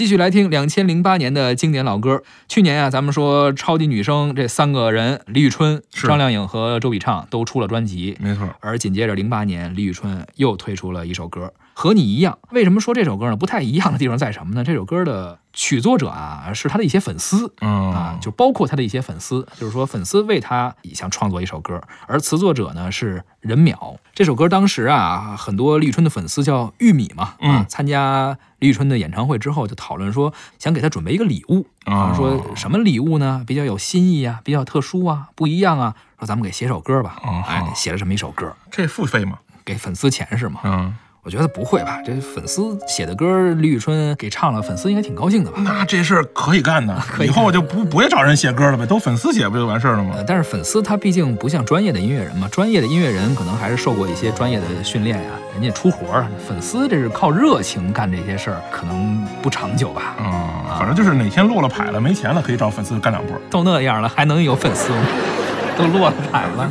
继续来听两千零八年的经典老歌。去年啊，咱们说超级女声这三个人，李宇春、张靓颖和周笔畅都出了专辑。没错，而紧接着零八年，李宇春又推出了一首歌，和你一样。为什么说这首歌呢？不太一样的地方在什么呢？这首歌的曲作者啊，是他的一些粉丝。嗯啊，就包括他的一些粉丝，就是说粉丝为他想创作一首歌，而词作者呢是任淼。这首歌当时啊，很多李宇春的粉丝叫玉米嘛，啊嗯，参加李宇春的演唱会之后，就讨论说想给他准备一个礼物，说什么礼物呢？比较有新意啊，比较特殊啊，不一样啊，说咱们给写首歌吧，哦哎，写了这么一首歌，这付费吗？给粉丝钱是吗？嗯，我觉得不会吧，这粉丝写的歌，李宇春给唱了，粉丝应该挺高兴的吧？那这事儿可以干的，以以后我就不不会找人写歌了呗，都粉丝写不就完事儿了吗呃，？但是粉丝他毕竟不像专业的音乐人嘛，专业的音乐人可能还是受过一些专业的训练呀、人家出活儿，粉丝这是靠热情干这些事儿，可能不长久吧。嗯，反正就是哪天落了牌了，没钱了，可以找粉丝干两波。都那样了，还能有粉丝吗？都落了牌了。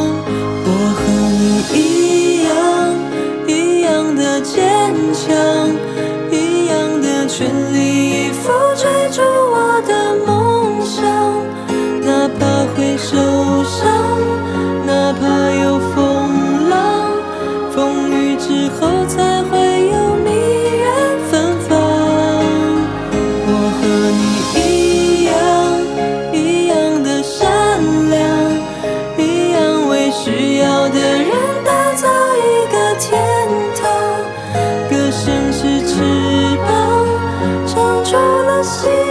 心。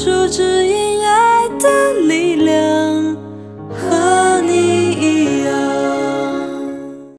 树枝。